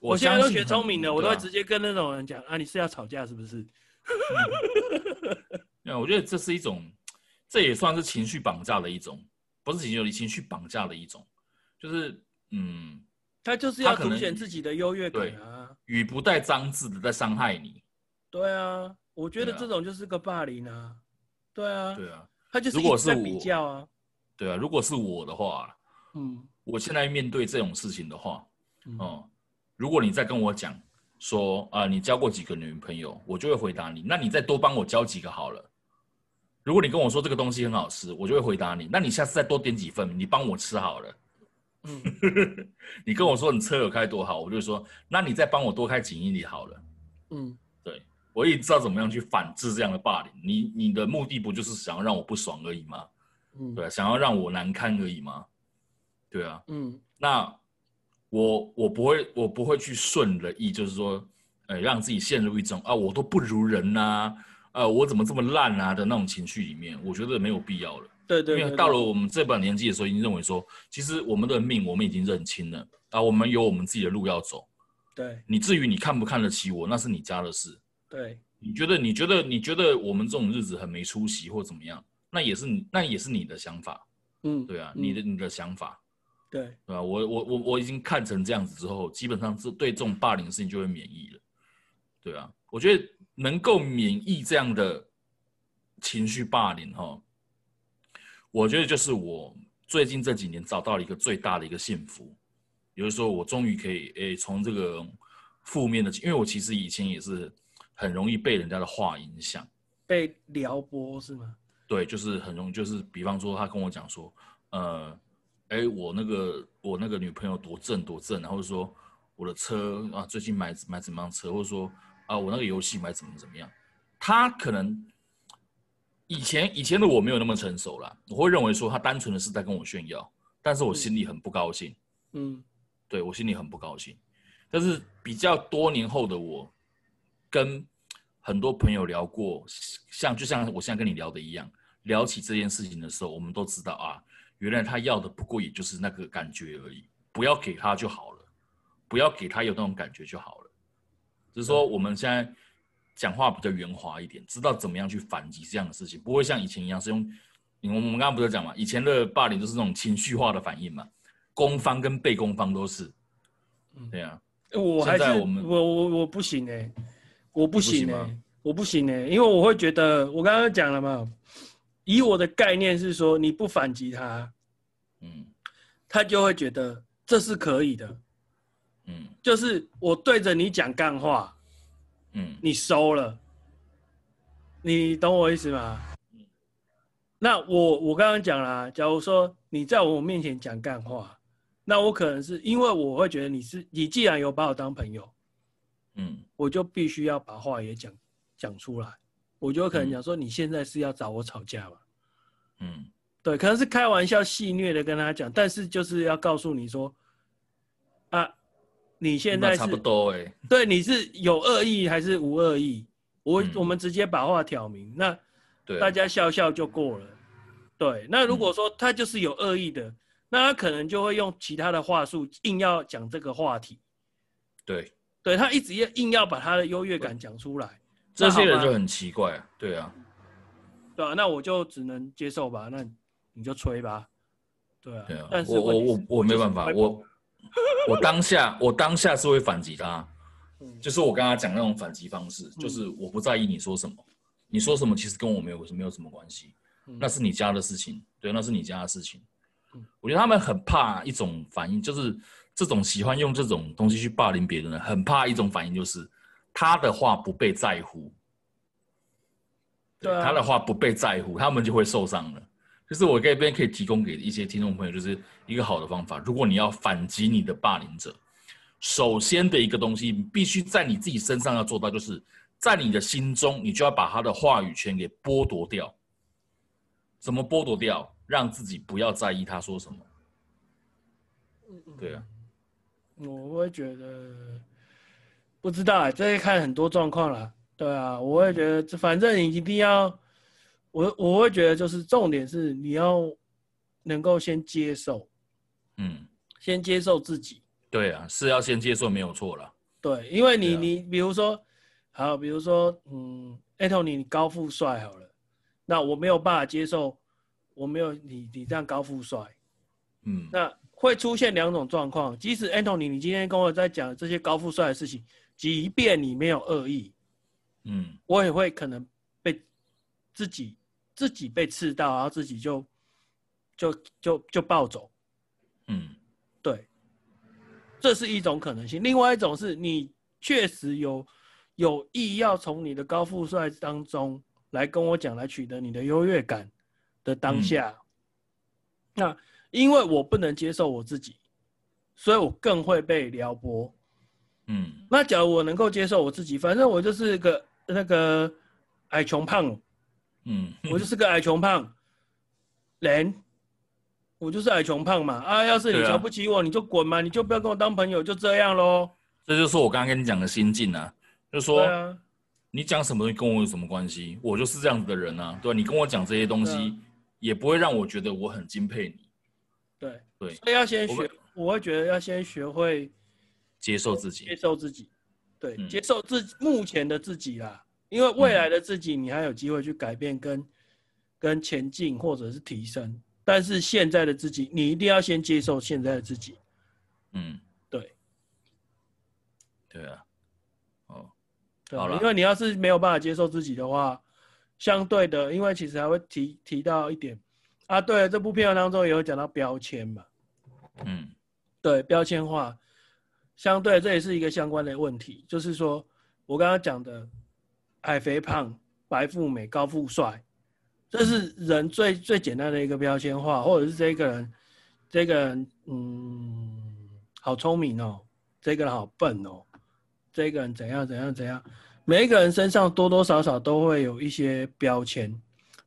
我现在都学聪明了，我都会直接跟那种人讲啊，你是要吵架是不是？那我觉得这是一种，这也算是情绪绑架的一种。不是情绪，情绪绑架的一种，就是嗯，他就是要凸显自己的优越感啊，语不带脏字的在伤害你。对啊，我觉得这种就是个霸凌啊。对啊，对啊，他就是如果是比较啊。对啊，如果是我的话，嗯，我现在面对这种事情的话，嗯，嗯，如果你再跟我讲说啊，你交过几个女朋友，我就会回答你，那你再多帮我交几个好了。如果你跟我说这个东西很好吃，我就会回答你。那你下次再多点几份，你帮我吃好了。嗯，你跟我说你车有开多好，我就说，那你再帮我多开几英里好了。嗯，对，我也知道怎么样去反制这样的霸凌。你你的目的不就是想要让我不爽而已吗？嗯，对，想要让我难堪而已吗？对啊，嗯，那我我不会我不会去顺了意，就是说，呃，让自己陷入一种啊，我都不如人呐、啊。呃，我怎么这么烂啊的那种情绪里面，我觉得没有必要了。对对，对，因为到了我们这把年纪的时候，已经认为说，其实我们的命我们已经认清了啊，我们有我们自己的路要走。对，你至于你看不看得起我，那是你家的事。对，你觉得你觉得你觉得我们这种日子很没出息或怎么样，那也是你那也是你的想法。嗯，对啊，你的你的想法。对，对吧？我我我我已经看成这样子之后，基本上是对这种霸凌的事情就会免疫了。对啊，我觉得。能够免疫这样的情绪霸凌，哈，我觉得就是我最近这几年找到了一个最大的一个幸福，比如说，我终于可以诶从这个负面的，因为我其实以前也是很容易被人家的话影响，被撩拨是吗？对，就是很容易，就是比方说他跟我讲说，呃，哎，我那个我那个女朋友多正多正，然后说我的车啊，最近买买怎么样车，或者说。啊，我那个游戏买怎么怎么样？他可能以前以前的我没有那么成熟了，我会认为说他单纯的是在跟我炫耀，但是我心里很不高兴。嗯，对，我心里很不高兴。但是比较多年后的我，跟很多朋友聊过，像就像我现在跟你聊的一样，聊起这件事情的时候，我们都知道啊，原来他要的不过也就是那个感觉而已，不要给他就好了，不要给他有那种感觉就好了。就是说，我们现在讲话比较圆滑一点，知道怎么样去反击这样的事情，不会像以前一样是用，我们刚刚不是讲嘛，以前的霸凌就是那种情绪化的反应嘛，攻方跟被攻方都是，对啊，我还是我们我我我不行哎、欸，我不行哎、欸，我不行哎、欸，因为我会觉得我刚刚讲了嘛，以我的概念是说，你不反击他，嗯，他就会觉得这是可以的。嗯，就是我对着你讲干话，嗯，你收了，你懂我意思吗？那我我刚刚讲了，假如说你在我面前讲干话，那我可能是因为我会觉得你是你既然有把我当朋友，嗯，我就必须要把话也讲讲出来，我就可能讲说你现在是要找我吵架吧，嗯，对，可能是开玩笑戏谑的跟他讲，但是就是要告诉你说啊。你现在是差不多哎，对，你是有恶意还是无恶意？我、嗯、我们直接把话挑明，那对。大家笑笑就过了。对，那如果说他就是有恶意的、嗯，那他可能就会用其他的话术硬要讲这个话题。对，对他一直要硬要把他的优越感讲出来，这些人就很奇怪啊。对啊，对啊，那我就只能接受吧，那你就吹吧。对啊，对啊，但是我我我我没办法，我。我当下，我当下是会反击他，就是我跟他讲那种反击方式，就是我不在意你说什么，你说什么其实跟我没有没有什么关系，那是你家的事情，对，那是你家的事情。我觉得他们很怕一种反应，就是这种喜欢用这种东西去霸凌别人的，很怕一种反应，就是他的话不被在乎，对，他的话不被在乎，他们就会受伤了。就是我这边可以提供给一些听众朋友，就是一个好的方法。如果你要反击你的霸凌者，首先的一个东西，必须在你自己身上要做到，就是在你的心中，你就要把他的话语权给剥夺掉。怎么剥夺掉？让自己不要在意他说什么。对啊，我会觉得不知道啊，这要看很多状况了。对啊，我会觉得，反正你一定要。我我会觉得，就是重点是你要能够先接受，嗯，先接受自己。对啊，是要先接受，没有错了。对，因为你、啊、你比如说，好，比如说，嗯，Anthony 你高富帅好了，那我没有办法接受，我没有你你这样高富帅，嗯，那会出现两种状况。即使 Anthony 你今天跟我在讲这些高富帅的事情，即便你没有恶意，嗯，我也会可能被自己。自己被刺到，然后自己就就就就暴走，嗯，对，这是一种可能性。另外一种是你确实有有意要从你的高富帅当中来跟我讲，来取得你的优越感的当下，嗯，那因为我不能接受我自己，所以我更会被撩拨。嗯，那假如我能够接受我自己，反正我就是个那个矮穷胖。嗯，我就是个矮穷胖人，我就是矮穷胖嘛。啊，要是你瞧不起我，啊、你就滚嘛，你就不要跟我当朋友，就这样喽。这就是我刚刚跟你讲的心境啊，就是说，啊、你讲什么东西跟我有什么关系？我就是这样子的人啊，对，你跟我讲这些东西、啊，也不会让我觉得我很敬佩你。对对，所以要先学我，我会觉得要先学会接受自己，接受自己，对，嗯、接受自目前的自己啦。因为未来的自己，你还有机会去改变跟、跟跟前进或者是提升。但是现在的自己，你一定要先接受现在的自己。嗯，对，对啊，哦，对，好了，因为你要是没有办法接受自己的话，相对的，因为其实还会提提到一点啊，对了，这部片当中也有讲到标签嘛。嗯，对，标签化，相对这也是一个相关的问题，就是说我刚刚讲的。矮肥胖、白富美、高富帅，这是人最最简单的一个标签化，或者是这个人，这个人，嗯，好聪明哦，这个人好笨哦，这个人怎样怎样怎样，每一个人身上多多少少都会有一些标签，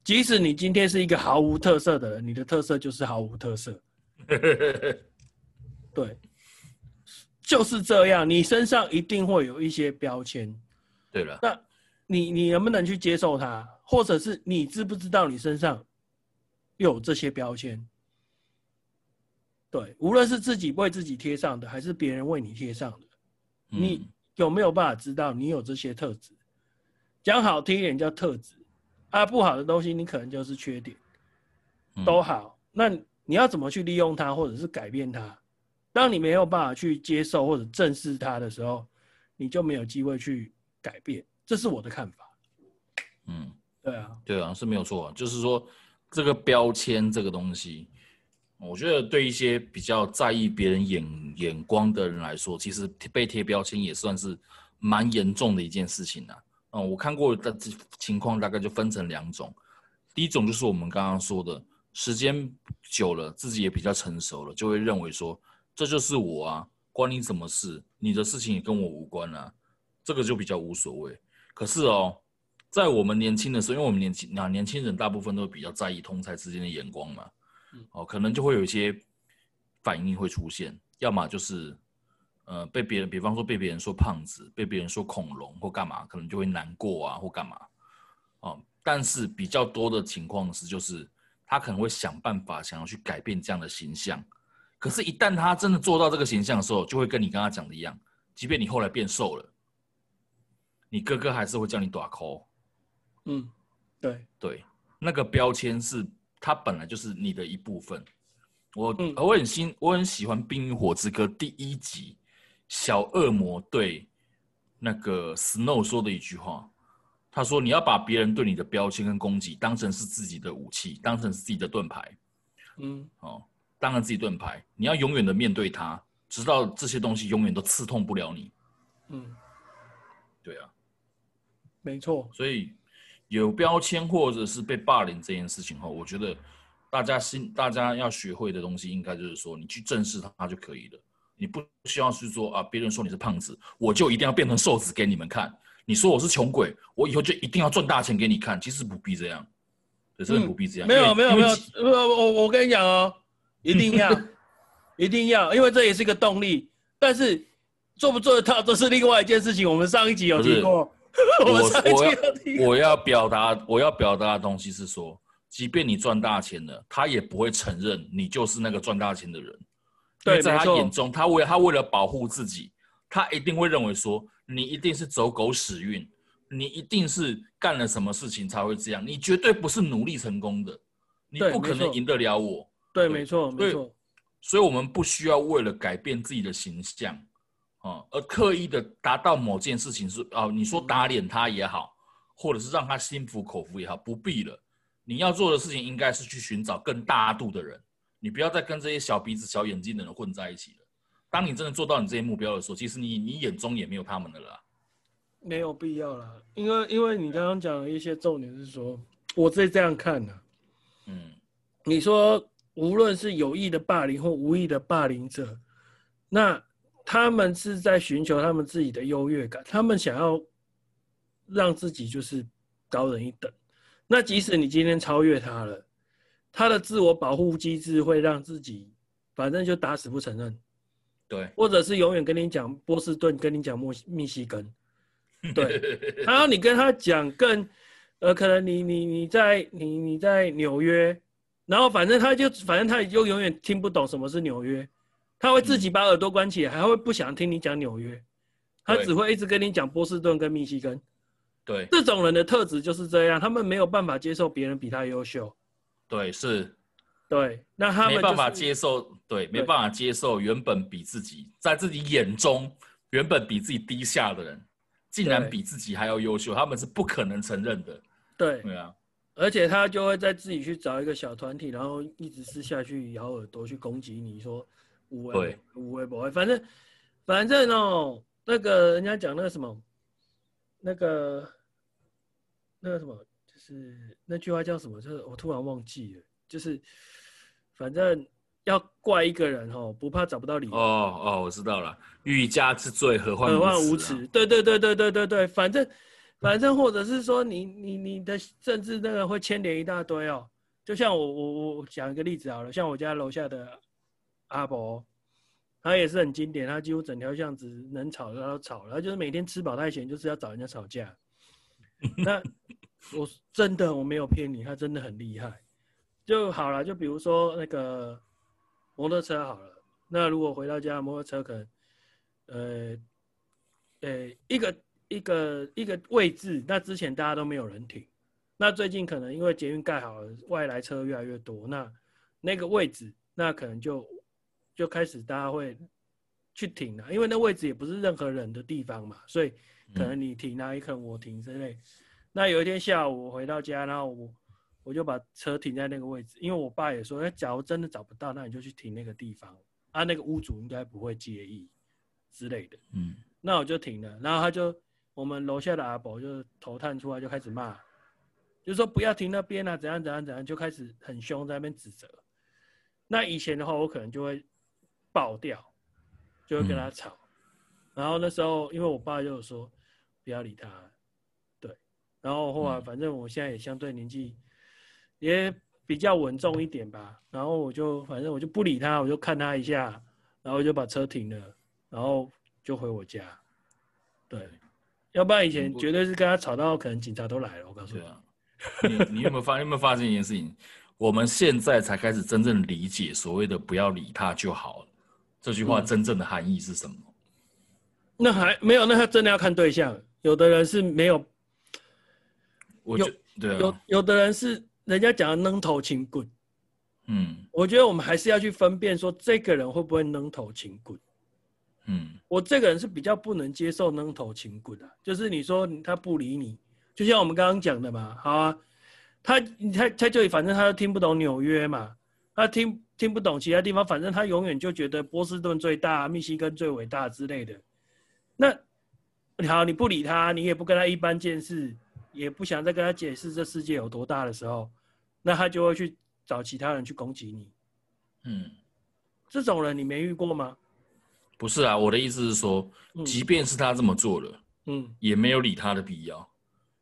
即使你今天是一个毫无特色的人，你的特色就是毫无特色，对，就是这样，你身上一定会有一些标签，对了，那。你你能不能去接受它，或者是你知不知道你身上有这些标签？对，无论是自己为自己贴上的，还是别人为你贴上的，你有没有办法知道你有这些特质？讲好听一点叫特质，啊，不好的东西你可能就是缺点，都好。那你要怎么去利用它，或者是改变它？当你没有办法去接受或者正视它的时候，你就没有机会去改变。这是我的看法。嗯，对啊，对啊，是没有错啊。就是说，这个标签这个东西，我觉得对一些比较在意别人眼眼光的人来说，其实被贴标签也算是蛮严重的一件事情啊。嗯，我看过的情况大概就分成两种，第一种就是我们刚刚说的，时间久了，自己也比较成熟了，就会认为说这就是我啊，关你什么事？你的事情也跟我无关啊，这个就比较无所谓。可是哦，在我们年轻的时候，因为我们年轻啊，年轻人大部分都比较在意同才之间的眼光嘛。哦，可能就会有一些反应会出现，要么就是，呃，被别人，比方说被别人说胖子，被别人说恐龙或干嘛，可能就会难过啊或干嘛，哦，但是比较多的情况是，就是他可能会想办法想要去改变这样的形象，可是，一旦他真的做到这个形象的时候，就会跟你刚刚讲的一样，即便你后来变瘦了，你哥哥还是会叫你短扣，嗯，对对，那个标签是。他本来就是你的一部分。我、嗯、我很新，我很喜欢《冰与火之歌》第一集，小恶魔对那个 Snow 说的一句话。他说：“你要把别人对你的标签跟攻击当成是自己的武器，当成是自己的盾牌。嗯，哦，当成自己盾牌，你要永远的面对它，直到这些东西永远都刺痛不了你。嗯，对啊，没错。所以。有标签或者是被霸凌这件事情后，我觉得大家心大家要学会的东西，应该就是说，你去正视它就可以了。你不需要去说啊，别人说你是胖子，我就一定要变成瘦子给你们看。你说我是穷鬼，我以后就一定要赚大钱给你看。其实不必这样，真的不必这样。没有没有没有，我我跟你讲哦，一定要 一定要，因为这也是一个动力。但是做不做得到，这是另外一件事情。我们上一集有提过。我 我要我要表达我要表达的东西是说，即便你赚大钱了，他也不会承认你就是那个赚大钱的人。对，在他眼中，他为他为了保护自己，他一定会认为说你一定是走狗屎运，你一定是干了什么事情才会这样，你绝对不是努力成功的，你不可能赢得了我。对，没错，没错。所以，我们不需要为了改变自己的形象。啊，而刻意的达到某件事情是啊，你说打脸他也好，或者是让他心服口服也好，不必了。你要做的事情应该是去寻找更大度的人，你不要再跟这些小鼻子小眼睛的人混在一起了。当你真的做到你这些目标的时候，其实你你眼中也没有他们的了。没有必要了，因为因为你刚刚讲的一些重点是说，我自己这样看的。嗯，你说无论是有意的霸凌或无意的霸凌者，那。他们是在寻求他们自己的优越感，他们想要让自己就是高人一等。那即使你今天超越他了，他的自我保护机制会让自己反正就打死不承认，对，或者是永远跟你讲波士顿，跟你讲墨密西根，对。然后你跟他讲更，呃，可能你你你在你你在纽约，然后反正他就反正他就永远听不懂什么是纽约。他会自己把耳朵关起来，还会不想听你讲纽约，他只会一直跟你讲波士顿跟密西根。对，这种人的特质就是这样，他们没有办法接受别人比他优秀。对，是，对，那他们、就是、没办法接受，对，没办法接受原本比自己在自己眼中原本比自己低下的人，竟然比自己还要优秀，他们是不可能承认的。对，对啊，而且他就会在自己去找一个小团体，然后一直私下去咬耳朵去攻击你说。对，无微不会，反正反正哦，那个人家讲那个什么，那个那个什么，就是那句话叫什么？就是我突然忘记了，就是反正要怪一个人哦，不怕找不到理由。哦哦，我知道了，欲加之罪，何患何患无辞？对对对对对对对，反正反正或者是说你你你的政治那个会牵连一大堆哦，就像我我我讲一个例子好了，像我家楼下的。阿伯，他也是很经典，他几乎整条巷子能吵的他都吵，然后就是每天吃饱太闲，就是要找人家吵架。那 我真的我没有骗你，他真的很厉害。就好了，就比如说那个摩托车好了，那如果回到家摩托车可能，呃，呃，一个一个一个位置，那之前大家都没有人停，那最近可能因为捷运盖好了，外来车越来越多，那那个位置那可能就。就开始大家会去停了，因为那位置也不是任何人的地方嘛，所以可能你停啊，也可能我停之类。那有一天下午我回到家，然后我我就把车停在那个位置，因为我爸也说，哎，假如真的找不到，那你就去停那个地方，啊，那个屋主应该不会介意之类的。嗯，那我就停了，然后他就我们楼下的阿伯就头探出来就开始骂，就说不要停那边啊，怎样怎样怎样，就开始很凶在那边指责。那以前的话，我可能就会爆掉，就会跟他吵。嗯、然后那时候，因为我爸就说不要理他，对。然后后来，反正我现在也相对年纪。也比较稳重一点吧，然后我就反正我就不理他，我就看他一下，然后就把车停了，然后就回我家。对，要不然以前绝对是跟他吵到可能警察都来了。我告诉你，啊、你你有没有发有没有发现一件事情？我们现在才开始真正理解所谓的“不要理他就好”这句话真正的含义是什么？嗯、那还没有，那他真的要看对象。有的人是没有，我就对啊，有有的人是。人家讲的扔头轻棍，嗯，我觉得我们还是要去分辨，说这个人会不会扔头轻棍，嗯，我这个人是比较不能接受扔头轻棍的，就是你说他不理你，就像我们刚刚讲的嘛，好啊，他他他就反正他都听不懂纽约嘛，他听听不懂其他地方，反正他永远就觉得波士顿最大，密西根最伟大之类的，那好，你不理他，你也不跟他一般见识。也不想再跟他解释这世界有多大的时候，那他就会去找其他人去攻击你。嗯，这种人你没遇过吗？不是啊，我的意思是说，即便是他这么做了，嗯，也没有理他的必要，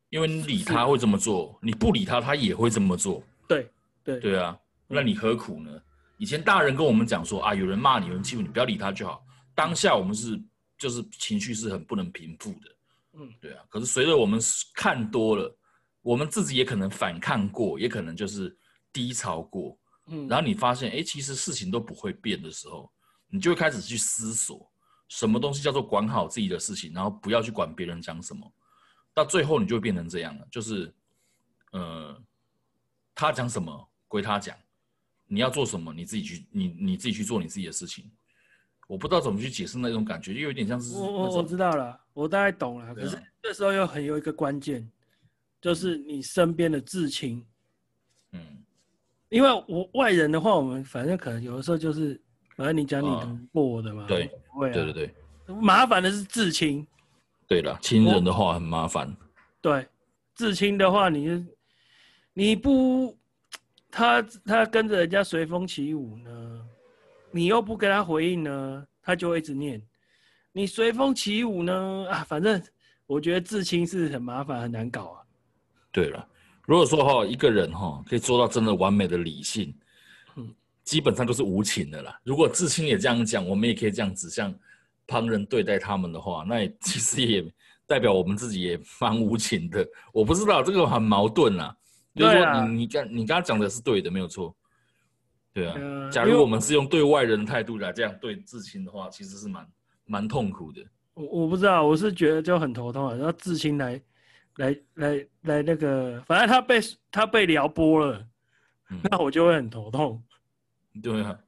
因为你理他会这么做，你不理他他也会这么做。对对对啊，那你何苦呢？以前大人跟我们讲说啊，有人骂你，有人欺负你，不要理他就好。当下我们是就是情绪是很不能平复的。嗯，对啊，可是随着我们看多了，我们自己也可能反抗过，也可能就是低潮过，嗯，然后你发现，哎，其实事情都不会变的时候，你就会开始去思索，什么东西叫做管好自己的事情，然后不要去管别人讲什么，到最后你就会变成这样了，就是，呃，他讲什么归他讲，你要做什么你自己去，你你自己去做你自己的事情。我不知道怎么去解释那种感觉，就有点像是我我我知道了，我大概懂了。可是这时候又很有一个关键，就是你身边的至亲。嗯，因为我外人的话，我们反正可能有的时候就是，反正你讲你的过的嘛。对，对对对对。麻烦的是至亲。对了，亲人的话很麻烦。对，至亲的话，你你不他他跟着人家随风起舞呢？你又不跟他回应呢，他就会一直念。你随风起舞呢啊，反正我觉得至亲是很麻烦很难搞啊。对了，如果说哈一个人哈可以做到真的完美的理性，嗯，基本上都是无情的啦。如果至亲也这样讲，我们也可以这样指向旁人对待他们的话，那也 其实也代表我们自己也蛮无情的。我不知道这个很矛盾啊。就是说你你刚你刚刚讲的是对的，没有错。对啊，呃、假如我们是用对外人的态度来这样对至亲的话，其实是蛮蛮痛苦的。我我不知道，我是觉得就很头痛啊。然后至亲来来来来那个，反正他被他被撩拨了，嗯、那我就会很头痛。对啊，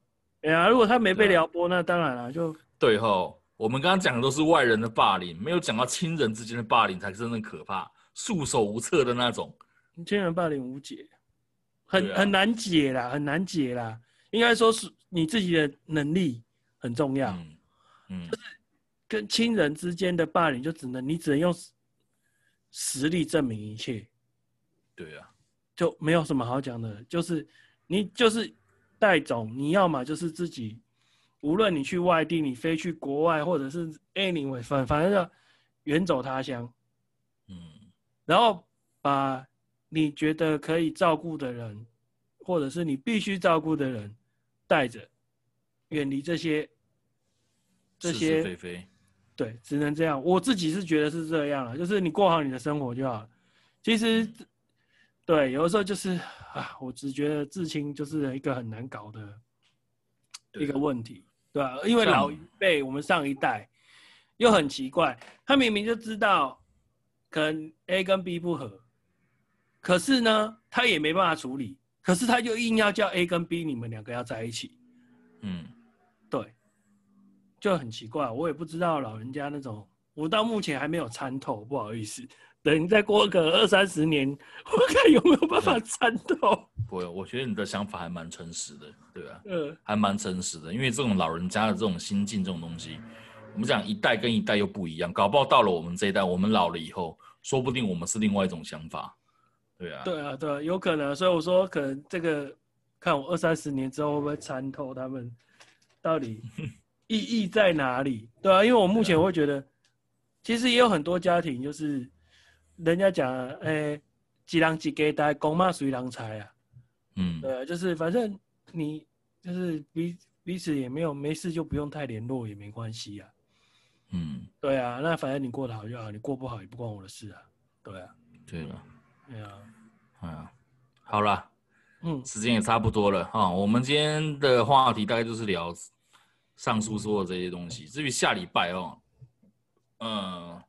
哎呀，如果他没被撩拨，啊、那当然了，就对吼。我们刚刚讲的都是外人的霸凌，没有讲到亲人之间的霸凌才真正可怕，束手无策的那种。亲人霸凌无解。很很难解啦，很难解啦。应该说是你自己的能力很重要。嗯，嗯，就是跟亲人之间的霸凌，就只能你只能用实力证明一切。对啊，就没有什么好讲的。就是你就是带种，你要么就是自己，无论你去外地，你飞去国外，或者是 anyway，反反正要远走他乡。嗯，然后把。你觉得可以照顾的人，或者是你必须照顾的人，带着，远离这些，这些对，只能这样。我自己是觉得是这样了，就是你过好你的生活就好了。其实，对，有的时候就是啊，我只觉得至亲就是一个很难搞的一个问题，对吧？因为老一辈，我们上一代又很奇怪，他明明就知道，可能 A 跟 B 不合。可是呢，他也没办法处理。可是他就硬要叫 A 跟 B 你们两个要在一起。嗯，对，就很奇怪。我也不知道老人家那种，我到目前还没有参透，不好意思。等再过个二三十年，我看有没有办法参透。不会，我觉得你的想法还蛮诚实的，对吧？嗯，还蛮诚实的，因为这种老人家的这种心境，这种东西，我们讲一代跟一代又不一样，搞不好到了我们这一代，我们老了以后，说不定我们是另外一种想法，对啊。对啊，对啊，有可能。所以我说，可能这个看我二三十年之后会不会参透他们到底意义在哪里？对啊，因为我目前会觉得，其实也有很多家庭，就是人家讲，哎、欸，几郎几给带，公妈随郎财啊。嗯，对，就是反正你就是彼彼此也没有没事就不用太联络也没关系啊。嗯，对啊，那反正你过得好就好，你过不好也不关我的事啊。对啊，对了，对啊，好了，嗯，时间也差不多了哈。我们今天的话题大概就是聊上述说的这些东西。至于下礼拜哦，嗯，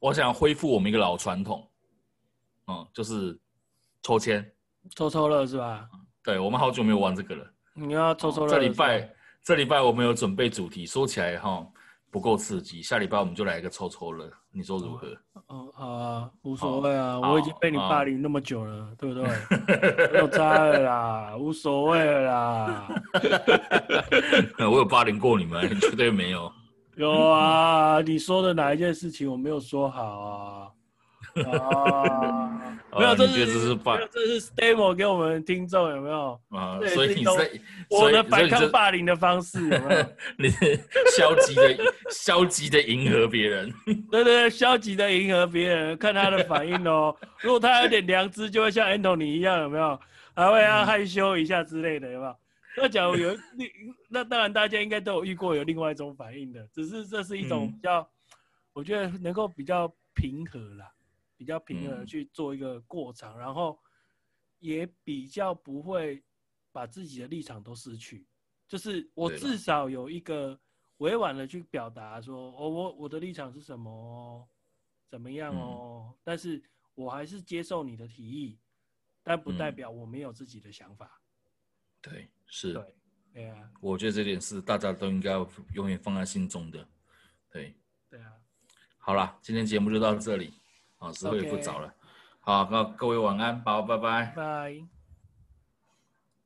我想恢复我们一个老传统，嗯，就是抽签。抽抽乐是吧？对，我们好久没有玩这个了。你要抽抽乐。这礼拜，这礼拜我们有准备主题，说起来哈不够刺激。下礼拜我们就来一个抽抽乐，你说如何？哦，好啊，无所谓啊，我已经被你霸凌那么久了，对不对？没有差了啦，无所谓了啦。我有霸凌过你们？你 绝对没有。有啊，你说的哪一件事情我没有说好啊？啊，没有，这是这是这是 demo 给我们听众有没有？啊，所以你是我的反抗霸凌的方式有没有？你是消极的消极的迎合别人，对对对，消极的迎合别人，看他的反应哦。如果他有点良知，就会像 Anthony 一样有没有？还会要害羞一下之类的有没有？那假如有另，那当然大家应该都有遇过有另外一种反应的，只是这是一种比较，我觉得能够比较平和啦。比较平和的去做一个过场，嗯，然后也比较不会把自己的立场都失去。就是我至少有一个委婉的去表达说，哦，我我的立场是什么哦，怎么样哦，嗯，但是我还是接受你的提议，但不代表我没有自己的想法。对，是，对，对啊。我觉得这点是大家都应该永远放在心中的。对，对啊。好了，今天节目就到这里。好，时候也不早了。好，那各位晚安，宝，拜拜。拜。